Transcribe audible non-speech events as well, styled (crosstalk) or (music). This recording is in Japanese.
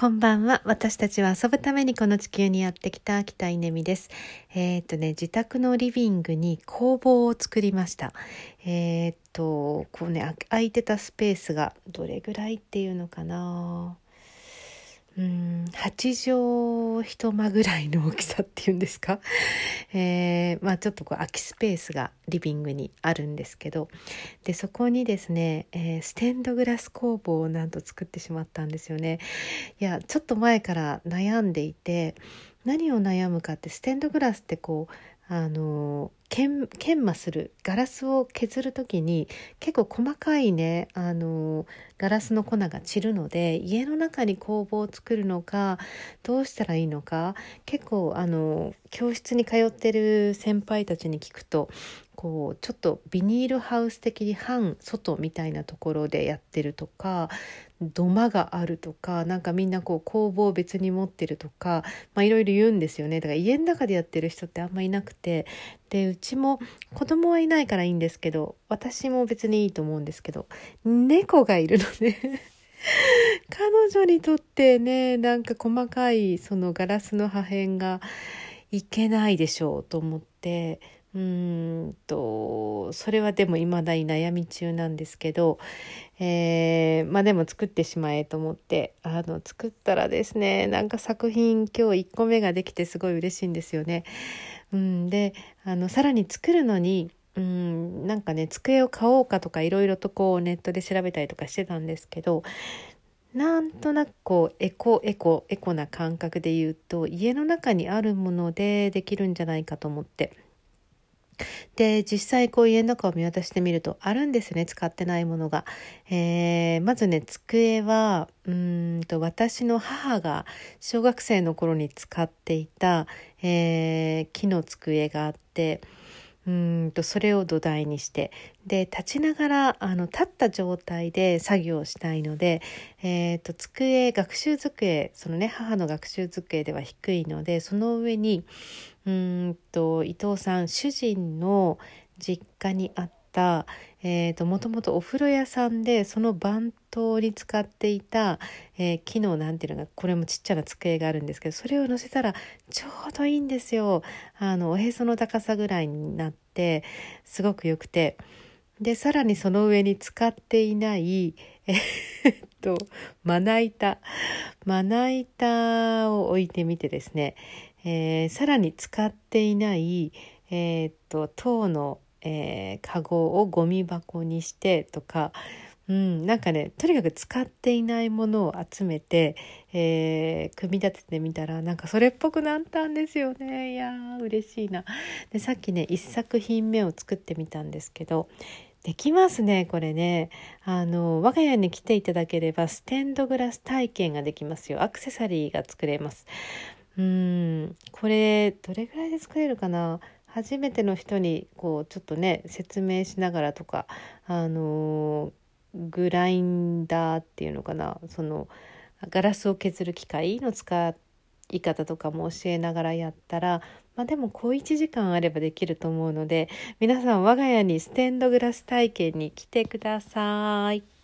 こんばんは。私たちは遊ぶためにこの地球にやってきた北稲美です。えー、っとね、自宅のリビングに工房を作りました。えー、っと、こうね、空いてたスペースがどれぐらいっていうのかな。うん。8畳一間ぐらいの大きさっていうんですか、(laughs) えー、まあちょっとこう空きスペースがリビングにあるんですけど。でそこにですね、えー、ステンドグラス工房をなんと作ってしまったんですよね。いやちょっと前から悩んでいて何を悩むかってステンドグラスってこうあの研磨するガラスを削る時に結構細かいねあのガラスの粉が散るので家の中に工房を作るのかどうしたらいいのか結構あの教室に通ってる先輩たちに聞くとこうちょっとビニールハウス的に半外みたいなところでやってるとか土間があるとかなんかみんなこう工房別に持ってるとかいろいろ言うんですよね。だから家の中でやってる人ってあんまいなくてでうちも子供はいないからいいんですけど私も別にいいと思うんですけど猫がいるので (laughs) 彼女にとってねなんか細かいそのガラスの破片がいけないでしょうと思ってうんとそれはでも未だに悩み中なんですけど、えー、まあでも作ってしまえと思ってあの作ったらですねなんか作品今日1個目ができてすごい嬉しいんですよね。うん、であのさらに作るのにうんなんかね机を買おうかとかいろいろとこうネットで調べたりとかしてたんですけどなんとなくこうエコエコエコな感覚で言うと家の中にあるものでできるんじゃないかと思って。で実際こう家の中を見渡してみるとあるんですね使ってないものが。えー、まずね机はうんと私の母が小学生の頃に使っていた、えー、木の机があって。うんとそれを土台にしてで立ちながらあの立った状態で作業したいので、えーと机学習机そのね母の学習机では低いのでその上にうんと伊藤さん主人の実家にあったえーと、もともとお風呂屋さんでその番頭に使っていた、えー、木のなんていうのがこれもちっちゃな机があるんですけどそれを乗せたらちょうどいいんですよ。あのおへその高さぐらいになってすごくよくて。でさらにその上に使っていないえー、っとまな板。まな板を置いてみてですね。えー、さらに使っていない、えー、っと塔の、えー、カゴをゴミ箱にしてとか、うん、なんかねとにかく使っていないものを集めて、えー、組み立ててみたらなんかそれっぽくなったんですよね。いやー嬉しいな。でさっきね1作品目を作ってみたんですけどできますねこれね。あの我が家に来ていただければステンドグラス体験ができますよ。アクセサリーが作れます。うんこれどれぐらいで作れるかな？初めての人にこうちょっとね説明しながらとかあのグラインダーっていうのかなそのガラスを削る機械の使い方とかも教えながらやったらまあでも小1時間あればできると思うので皆さん我が家にステンドグラス体験に来てください。